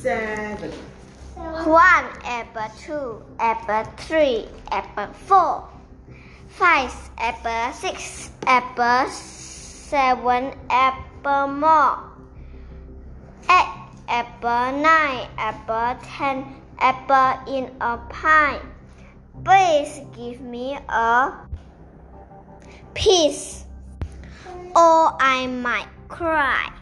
seven, One apple, two apple, three apple, four, five apple, six apple, seven apple more, eight apple, nine apple, ten apple in a pie. Please give me a piece, or I might cry.